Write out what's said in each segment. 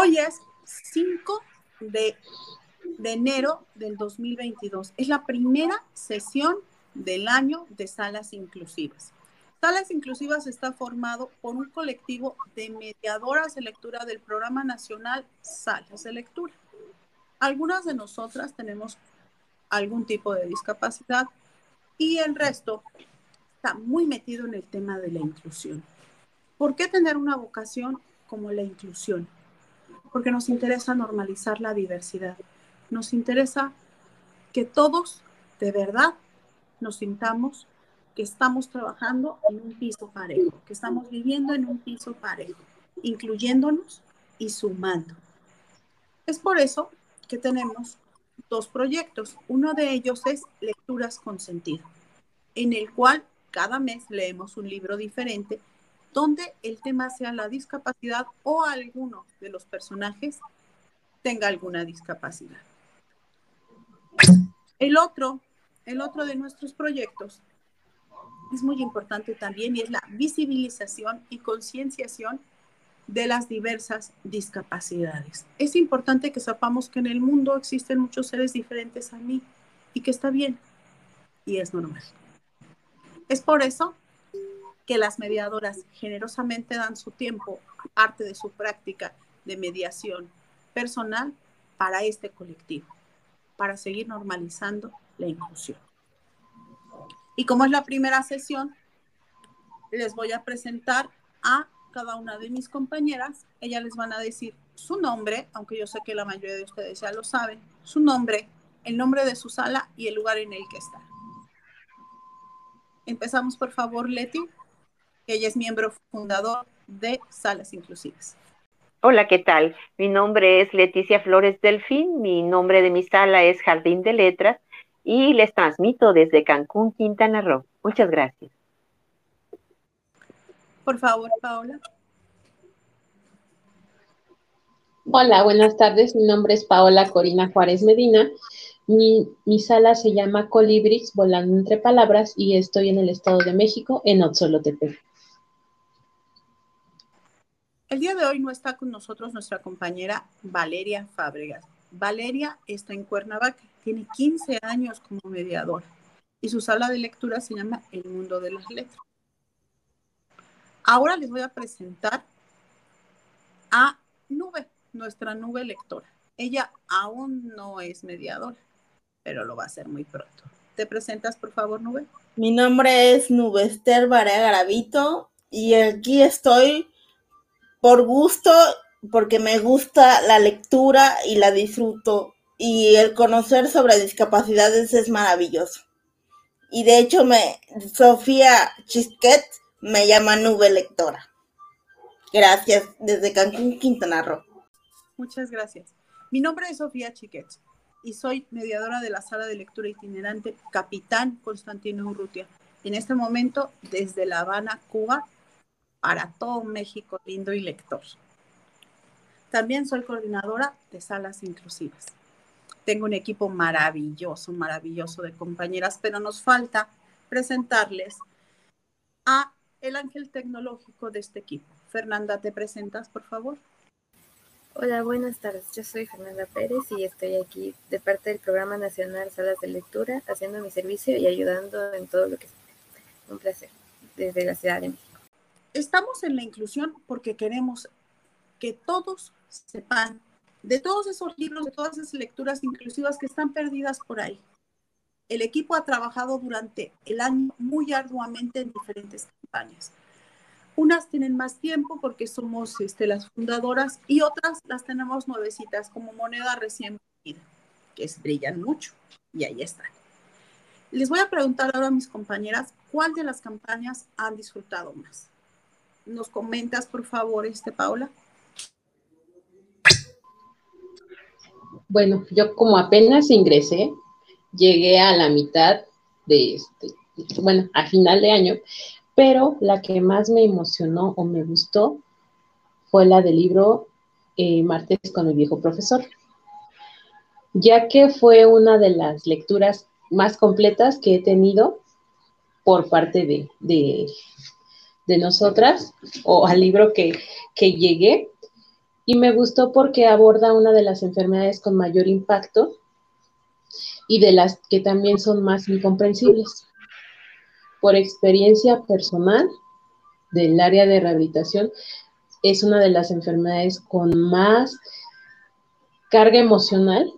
Hoy es 5 de, de enero del 2022. Es la primera sesión del año de salas inclusivas. Salas Inclusivas está formado por un colectivo de mediadoras de lectura del Programa Nacional Salas de Lectura. Algunas de nosotras tenemos algún tipo de discapacidad y el resto está muy metido en el tema de la inclusión. ¿Por qué tener una vocación como la inclusión? Porque nos interesa normalizar la diversidad. Nos interesa que todos de verdad nos sintamos que estamos trabajando en un piso parejo, que estamos viviendo en un piso parejo, incluyéndonos y sumando. Es por eso que tenemos dos proyectos. Uno de ellos es Lecturas con Sentido, en el cual cada mes leemos un libro diferente donde el tema sea la discapacidad o alguno de los personajes tenga alguna discapacidad. El otro, el otro de nuestros proyectos es muy importante también y es la visibilización y concienciación de las diversas discapacidades. Es importante que sepamos que en el mundo existen muchos seres diferentes a mí y que está bien y es normal. Es por eso que las mediadoras generosamente dan su tiempo, parte de su práctica de mediación personal, para este colectivo, para seguir normalizando la inclusión. Y como es la primera sesión, les voy a presentar a cada una de mis compañeras. Ellas les van a decir su nombre, aunque yo sé que la mayoría de ustedes ya lo saben, su nombre, el nombre de su sala y el lugar en el que está. Empezamos, por favor, Leti, ella es miembro fundador de Salas Inclusivas. Hola, ¿qué tal? Mi nombre es Leticia Flores Delfín, mi nombre de mi sala es Jardín de Letras y les transmito desde Cancún, Quintana Roo. Muchas gracias. Por favor, Paola. Hola, buenas tardes. Mi nombre es Paola Corina Juárez Medina. Mi, mi, sala se llama Colibris Volando entre Palabras y estoy en el Estado de México, en Otzolotepec. El día de hoy no está con nosotros nuestra compañera Valeria Fábregas. Valeria está en Cuernavaca, tiene 15 años como mediadora y su sala de lectura se llama El Mundo de las Letras. Ahora les voy a presentar a Nube, nuestra nube lectora. Ella aún no es mediadora, pero lo va a hacer muy pronto. ¿Te presentas, por favor, Nube? Mi nombre es Nube Esther Barea Garavito y aquí estoy por gusto porque me gusta la lectura y la disfruto y el conocer sobre discapacidades es maravilloso. Y de hecho me Sofía Chisquet me llama nube lectora. Gracias desde Cancún, Quintana Roo. Muchas gracias. Mi nombre es Sofía Chiquet y soy mediadora de la sala de lectura itinerante Capitán Constantino Urrutia. En este momento desde La Habana, Cuba, para todo México lindo y lector. También soy coordinadora de salas inclusivas. Tengo un equipo maravilloso, maravilloso de compañeras, pero nos falta presentarles a el ángel tecnológico de este equipo. Fernanda, ¿te presentas, por favor? Hola, buenas tardes. Yo soy Fernanda Pérez y estoy aquí de parte del Programa Nacional Salas de Lectura, haciendo mi servicio y ayudando en todo lo que sea. Un placer, desde la Ciudad de México. Estamos en la inclusión porque queremos que todos sepan de todos esos libros, de todas esas lecturas inclusivas que están perdidas por ahí. El equipo ha trabajado durante el año muy arduamente en diferentes campañas. Unas tienen más tiempo porque somos este, las fundadoras y otras las tenemos nuevecitas como moneda recién vendida, que brillan mucho y ahí están. Les voy a preguntar ahora a mis compañeras cuál de las campañas han disfrutado más. ¿Nos comentas, por favor, este, Paula? Bueno, yo como apenas ingresé, llegué a la mitad de este, bueno, a final de año, pero la que más me emocionó o me gustó fue la del libro eh, Martes con el viejo profesor, ya que fue una de las lecturas más completas que he tenido por parte de, de, nosotras o al libro que, que llegué y me gustó porque aborda una de las enfermedades con mayor impacto y de las que también son más incomprensibles. Por experiencia personal del área de rehabilitación, es una de las enfermedades con más carga emocional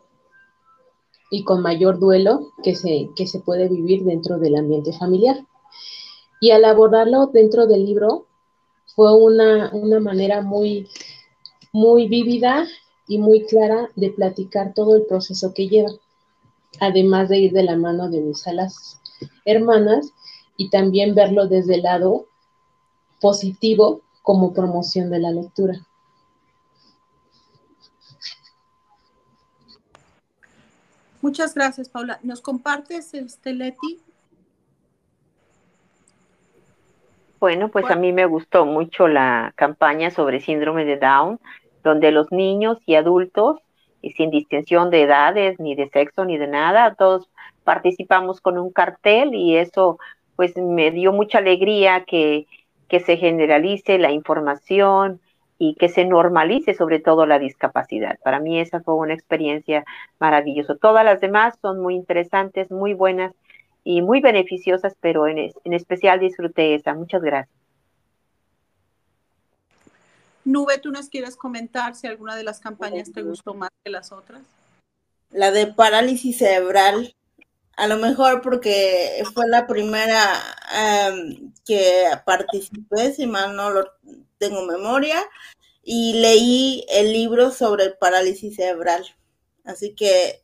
y con mayor duelo que se, que se puede vivir dentro del ambiente familiar. Y al abordarlo dentro del libro fue una, una manera muy, muy vívida y muy clara de platicar todo el proceso que lleva, además de ir de la mano de mis alas hermanas y también verlo desde el lado positivo como promoción de la lectura. Muchas gracias, Paula. ¿Nos compartes, este, Leti? Bueno, pues a mí me gustó mucho la campaña sobre síndrome de Down, donde los niños y adultos, y sin distinción de edades, ni de sexo, ni de nada, todos participamos con un cartel y eso pues me dio mucha alegría que, que se generalice la información, y que se normalice sobre todo la discapacidad. Para mí esa fue una experiencia maravillosa. Todas las demás son muy interesantes, muy buenas y muy beneficiosas, pero en, especial disfruté esa. Muchas gracias. Nube, ¿tú nos quieres comentar si alguna de las campañas te gustó más que las otras? La de parálisis cerebral, a lo mejor porque fue la primera em, que participé, si mal no lo tengo memoria, y leí el libro sobre el parálisis cerebral. Así que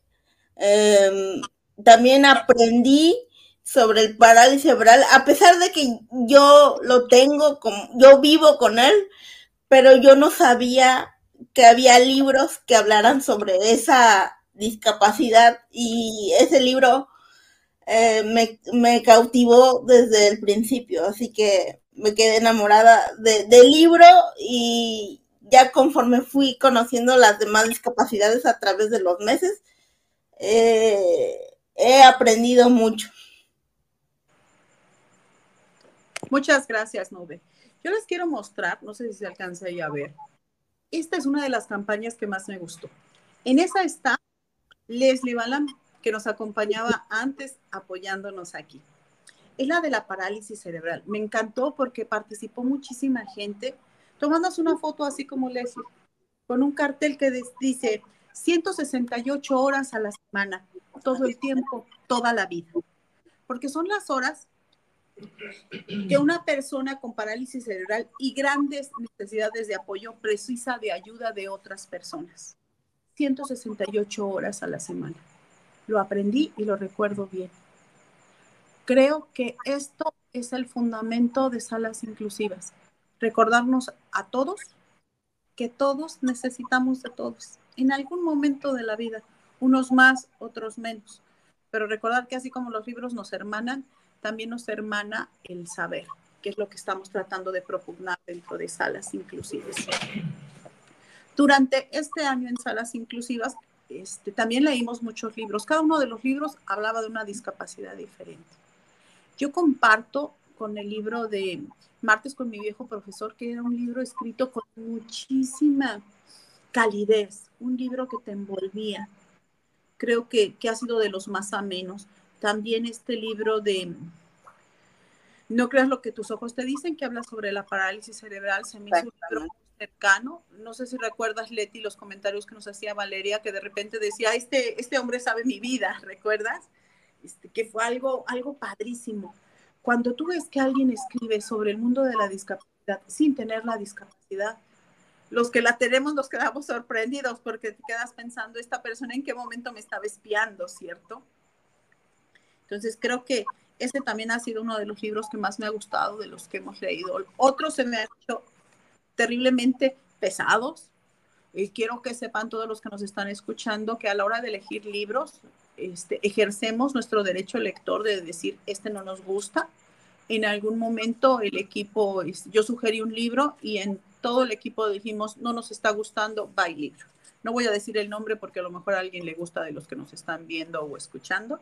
em, también aprendí sobre el parálisis cerebral, a pesar de que yo lo tengo, como, yo vivo con él, pero yo no sabía que había libros que hablaran sobre esa discapacidad y ese libro eh, me, cautivó desde el principio, así que me quedé enamorada del libro y ya conforme fui conociendo las demás discapacidades a través de los meses, eh, he aprendido mucho. Muchas gracias, Nube. Yo les quiero mostrar, no sé si se alcanza ahí a ver, esta es una de las campañas que más me gustó. En esa está Leslie Balam, que nos acompañaba antes apoyándonos aquí es la de la parálisis cerebral. Me encantó porque participó muchísima gente tomándose una foto así como Leslie, con un cartel que dice 168 horas a la semana, todo el tiempo, toda la vida. Porque son las horas que una persona con parálisis cerebral y grandes necesidades de apoyo precisa de ayuda de otras personas. 168 horas a la semana. Lo aprendí y lo recuerdo bien. Creo que esto es el fundamento de salas inclusivas. Recordarnos a todos que todos necesitamos de todos en algún momento de la vida, unos más, otros menos. Pero recordar que así como los libros nos hermanan, también nos hermana el saber, que es lo que estamos tratando de propugnar dentro de salas inclusivas. Durante este año en salas inclusivas, este, también leímos muchos libros. Cada uno de los libros hablaba de una discapacidad diferente. Yo comparto con el libro de Martes con mi viejo profesor, que era un libro escrito con muchísima calidez, un libro que te envolvía. Creo que, ha sido de los más amenos. También este libro de No creas lo que tus ojos te dicen, que habla sobre la parálisis cerebral, se me hizo un libro cercano. No sé si recuerdas, Leti, los comentarios que nos hacía Valeria, que de repente decía, este, este hombre sabe mi vida, ¿recuerdas? Este, que fue algo, algo padrísimo. Cuando tú ves que alguien escribe sobre el mundo de la discapacidad sin tener la discapacidad, los que la tenemos nos quedamos sorprendidos porque te quedas pensando, esta persona en qué momento me estaba espiando, ¿cierto? Entonces creo que ese también ha sido uno de los libros que más me ha gustado de los que hemos leído. Otros se me han hecho terriblemente pesados. Y quiero que sepan todos los que nos están escuchando que a la hora de elegir libros, este, ejercemos nuestro derecho lector de decir, este no nos gusta. En algún momento el equipo, yo sugerí un libro y en todo el equipo dijimos, no nos está gustando, bye libro. No voy a decir el nombre porque a lo mejor a alguien le gusta de los que nos están viendo o escuchando,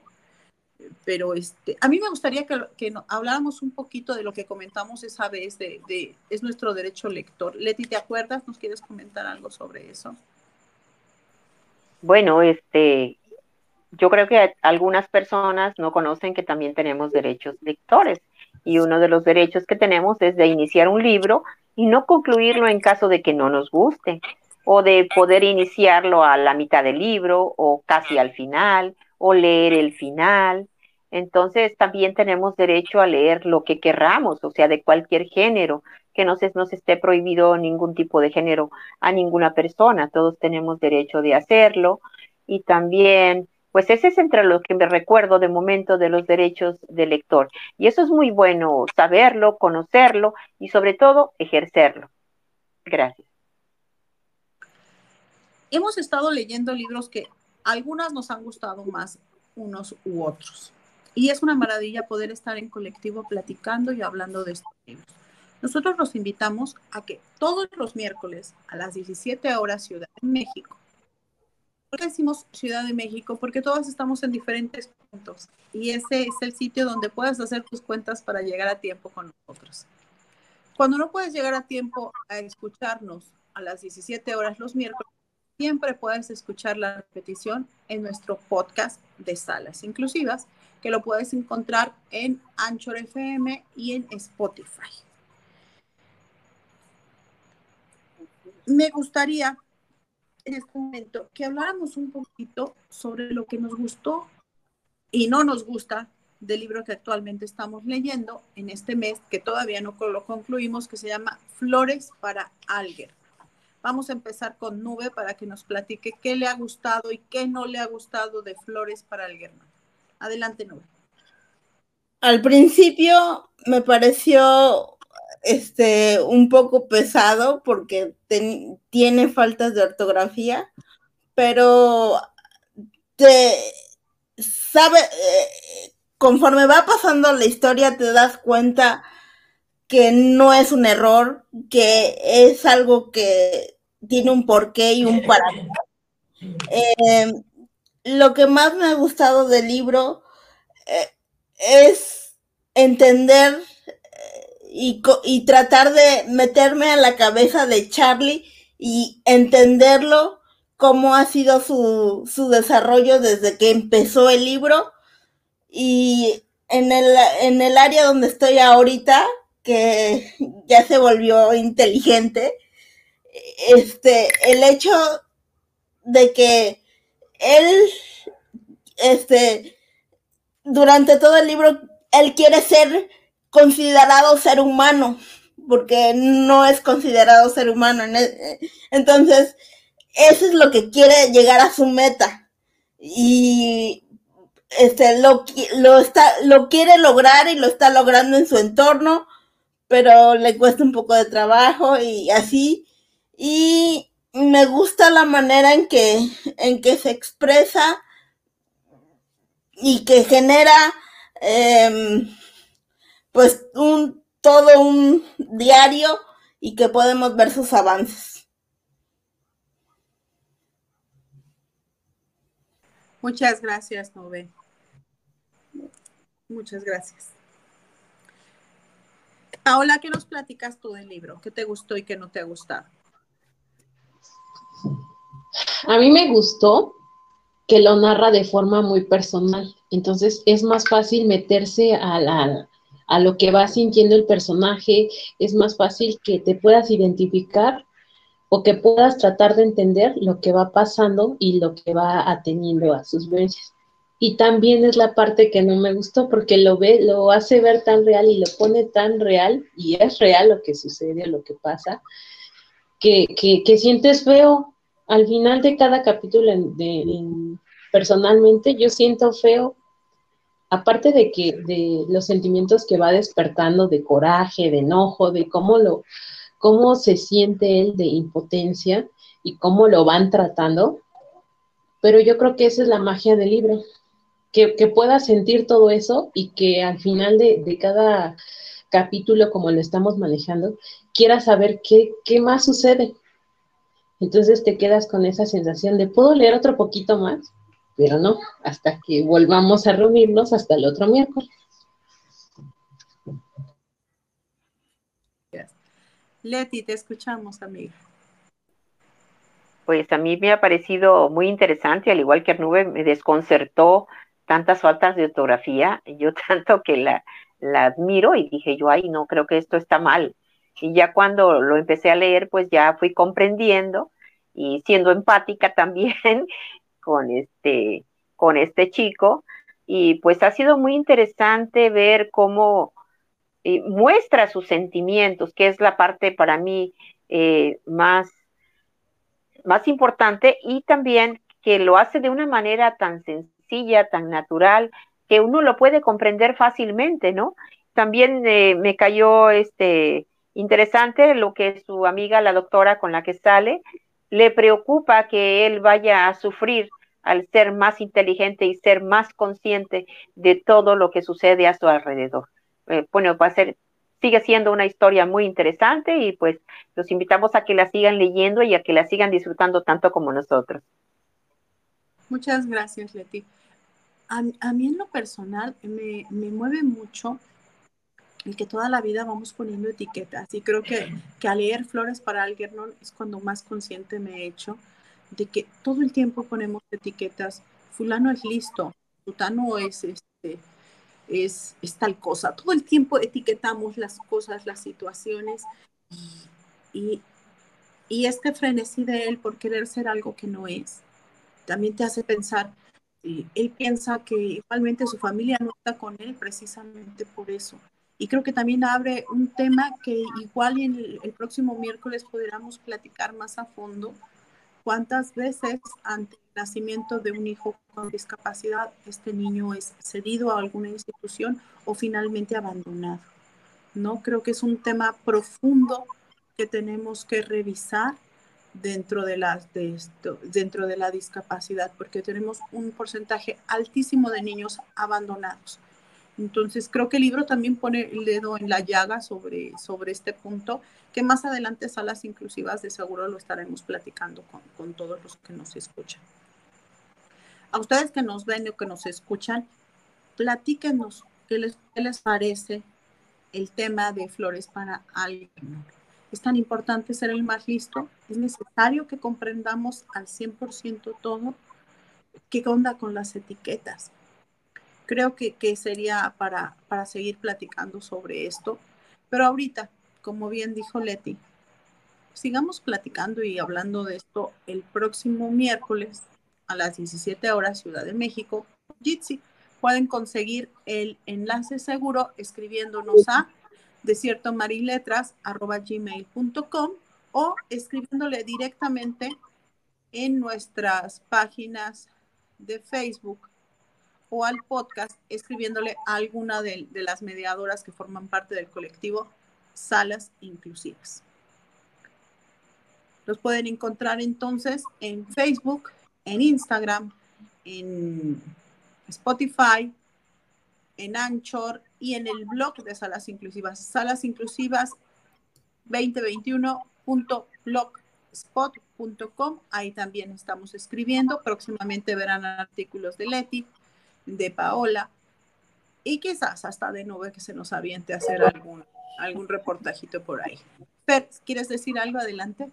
pero este, a mí me gustaría que, habláramos un poquito de lo que comentamos esa vez de, es nuestro derecho lector. Leti, ¿te acuerdas? ¿Nos quieres comentar algo sobre eso? Bueno, este, yo creo que algunas personas no conocen que también tenemos derechos lectores y uno de los derechos que tenemos es de iniciar un libro y no concluirlo en caso de que no nos guste o de poder iniciarlo a la mitad del libro o casi al final o leer el final. Entonces también tenemos derecho a leer lo que querramos, o sea, de cualquier género, que no se nos esté prohibido ningún tipo de género a ninguna persona. Todos tenemos derecho de hacerlo. Y también, pues ese es entre lo que me recuerdo de momento de los derechos del lector. Y eso es muy bueno, saberlo, conocerlo y sobre todo ejercerlo. Gracias. Hemos estado leyendo libros que algunas nos han gustado más unos u otros. Y es una maravilla poder estar en colectivo platicando y hablando de estos libros. Nosotros los invitamos a que todos los miércoles a las 17 horas Ciudad de México. ¿Por qué decimos Ciudad de México? Porque todos estamos en diferentes puntos y ese es el sitio donde puedes hacer tus cuentas para llegar a tiempo con nosotros. Cuando no puedes llegar a tiempo a escucharnos a las 17 horas los miércoles, siempre puedes escuchar la repetición en nuestro podcast de salas inclusivas, que lo puedes encontrar en Anchor FM y en Spotify. Me gustaría en este momento que habláramos un poquito sobre lo que nos gustó y no nos gusta del libro que actualmente estamos leyendo en este mes, que todavía no lo concluimos, que se llama Flores para Alger. Vamos a empezar con Nube para que nos platique qué le ha gustado y qué no le ha gustado de Flores para el Germán. Adelante, Nube. Al principio me pareció este un poco pesado porque tiene faltas de ortografía, pero te sabe eh, conforme va pasando la historia te das cuenta que no es un error, que es algo que tiene un porqué y un para eh, lo que más me ha gustado del libro eh, es entender eh, y, y, tratar de meterme a la cabeza de Charlie y entenderlo, cómo ha sido su, su desarrollo desde que empezó el libro. Y en el, en el área donde estoy ahorita, que ya se volvió inteligente, este, el hecho de que él, este, durante todo el libro, él quiere ser considerado ser humano, porque no es considerado ser humano. E, entonces, eso es lo que quiere llegar a su meta. Y este, lo, lo, está, lo quiere lograr y lo está logrando en su entorno, pero le cuesta un poco de trabajo y así y me gusta la manera en que, en que se expresa y que genera em, pues un todo un diario y que podemos ver sus avances. Muchas gracias, Nove. Muchas gracias. Paola, ¿qué nos platicas tú del libro? ¿Qué te gustó y qué no te ha gustado? A mí me gustó que lo narra de forma muy personal, entonces es más fácil meterse a, a lo que va sintiendo el personaje, es más fácil que te puedas identificar o que puedas tratar de entender lo que va pasando y lo que va ateniendo a sus vivencias. Y también es la parte que no me gustó porque lo ve, lo hace ver tan real y lo pone tan real y es real lo que sucede, lo que pasa, que, que, que sientes feo al final de cada capítulo, personalmente, yo siento feo, aparte de que de los sentimientos que va despertando de coraje, de enojo, de cómo lo, cómo se siente él de impotencia y cómo lo van tratando, pero yo creo que esa es la magia del libro, que, pueda sentir todo eso y que al final de, de, cada capítulo, como lo estamos manejando, quiera saber qué, qué más sucede, entonces te quedas con esa sensación de, ¿puedo leer otro poquito más? pero no, hasta que volvamos a reunirnos hasta el otro miércoles. Leti, te escuchamos, amiga. Pues a mí me ha parecido muy interesante, al igual que a Nube, me desconcertó tantas faltas de ortografía, yo tanto que la, la admiro y dije yo, ay, no, creo que esto está mal. Y ya cuando lo empecé a leer, pues ya fui comprendiendo y siendo empática también con este, con este chico. Y pues ha sido muy interesante ver cómo eh, muestra sus sentimientos, que es la parte para mí eh, más, más importante, y también que lo hace de una manera tan sencilla, tan natural, que uno lo puede comprender fácilmente, ¿no? También eh, me cayó este interesante lo que su amiga, la doctora con la que sale, le preocupa que él vaya a sufrir al ser más inteligente y ser más consciente de todo lo que sucede a su alrededor. Eh, bueno, va a ser, sigue siendo una historia muy interesante y pues los invitamos a que la sigan leyendo y a que la sigan disfrutando tanto como nosotros. Muchas gracias, Leti. A, mí en lo personal me, me mueve mucho el que toda la vida vamos poniendo etiquetas. Y creo que, que al leer Flores para Algernon es cuando más consciente me he hecho de que todo el tiempo ponemos etiquetas. Fulano es listo, Fulano es, este, es, tal cosa. Todo el tiempo etiquetamos las cosas, las situaciones. Y, y este frenesí de él por querer ser algo que no es, también te hace pensar, él piensa que igualmente su familia no está con él precisamente por eso. Y creo que también abre un tema que igual en el, próximo miércoles podríamos platicar más a fondo. ¿Cuántas veces ante el nacimiento de un hijo con discapacidad este niño es cedido a alguna institución o finalmente abandonado? ¿No? Creo que es un tema profundo que tenemos que revisar dentro de, las, de esto, dentro de la discapacidad, porque tenemos un porcentaje altísimo de niños abandonados. Entonces, creo que el libro también pone el dedo en la llaga sobre, sobre este punto, que más adelante salas inclusivas de seguro lo estaremos platicando con, con todos los que nos escuchan. A ustedes que nos ven o que nos escuchan, platíquenos qué les, qué les parece el tema de flores para alguien. Es tan importante ser el más listo. Es necesario que comprendamos al 100% todo. ¿Qué onda con las etiquetas? Creo que, sería para, para seguir platicando sobre esto. Pero ahorita, como bien dijo Leti, sigamos platicando y hablando de esto el próximo miércoles a las 17 horas Ciudad de México. Jitsi, pueden conseguir el enlace seguro escribiéndonos a desiertomariletras.gmail.com o escribiéndole directamente en nuestras páginas de Facebook o al podcast escribiéndole a alguna de, las mediadoras que forman parte del colectivo Salas Inclusivas. Los pueden encontrar entonces en Facebook, en Instagram, en Spotify, en Anchor y en el blog de Salas Inclusivas, Salas Inclusivas 2021.blogspot.com. Ahí también estamos escribiendo. Próximamente verán artículos de Leti, de Paola y quizás hasta de Nube que se nos aviente a hacer algún, algún reportajito por ahí. Fer, ¿quieres decir algo? Adelante.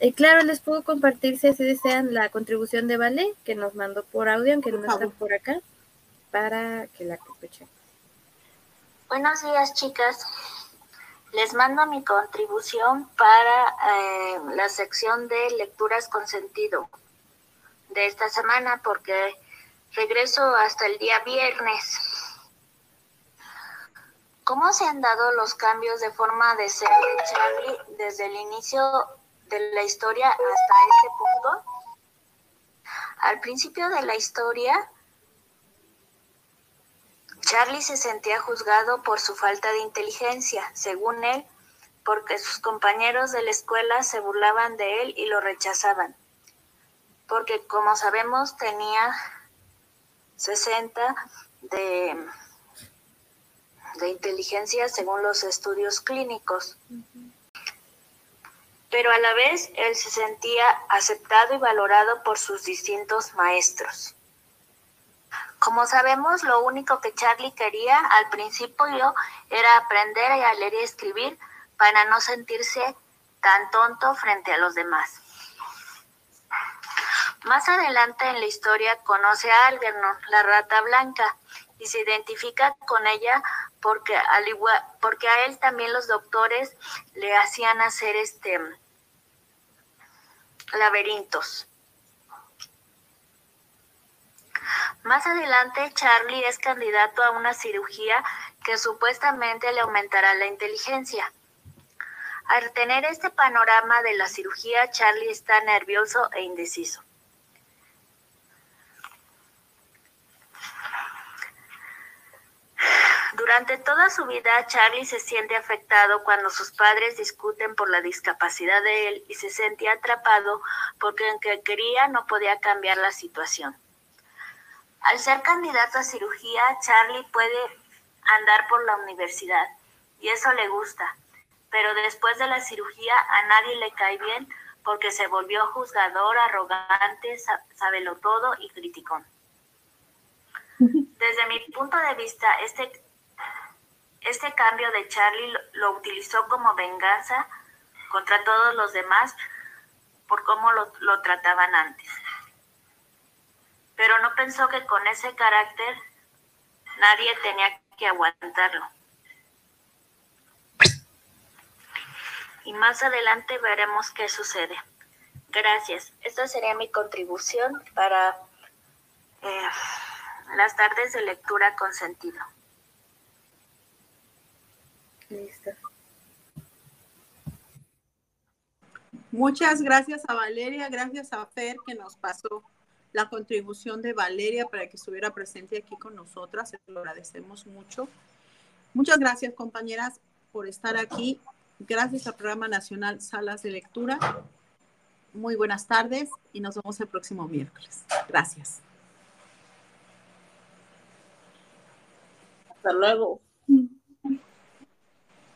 Eh, claro, les puedo compartir si así desean la contribución de Vale que nos mandó por audio, aunque no está por acá, para que la escuchen. Buenos días, chicas. Les mando mi contribución para eh, la sección de lecturas con sentido de esta semana, porque Regreso hasta el día viernes. ¿Cómo se han dado los cambios de forma de ser de Charlie desde el inicio de la historia hasta este punto? Al principio de la historia, Charlie se sentía juzgado por su falta de inteligencia, según él, porque sus compañeros de la escuela se burlaban de él y lo rechazaban, porque como sabemos tenía 60 de, de inteligencia según los estudios clínicos. Pero a la vez él se sentía aceptado y valorado por sus distintos maestros. Como sabemos, lo único que Charlie quería al principio era aprender a leer y escribir para no sentirse tan tonto frente a los demás. Más adelante en la historia conoce a Algernon, la rata blanca, y se identifica con ella porque, al igual, porque a él también los doctores le hacían hacer este laberintos. Más adelante, Charlie es candidato a una cirugía que supuestamente le aumentará la inteligencia. Al tener este panorama de la cirugía, Charlie está nervioso e indeciso. Durante toda su vida, Charlie se siente afectado cuando sus padres discuten por la discapacidad de él y se sentía atrapado porque aunque quería no podía cambiar la situación. Al ser candidato a cirugía, Charlie puede andar por la universidad y eso le gusta, pero después de la cirugía a nadie le cae bien porque se volvió juzgador, arrogante, sabelo todo y criticón. Desde mi punto de vista, este este cambio de Charlie lo, utilizó como venganza contra todos los demás por cómo lo, lo trataban antes. Pero no pensó que con ese carácter nadie tenía que aguantarlo. Y más adelante veremos qué sucede. Gracias. Esta sería mi contribución para eh, las tardes de lectura con sentido. Muchas gracias a Valeria, gracias a Fer que nos pasó la contribución de Valeria para que estuviera presente aquí con nosotras. Se lo agradecemos mucho. Muchas gracias, compañeras, por estar aquí. Gracias al Programa Nacional Salas de Lectura. Muy buenas tardes y nos vemos el próximo miércoles. Gracias. Hasta luego.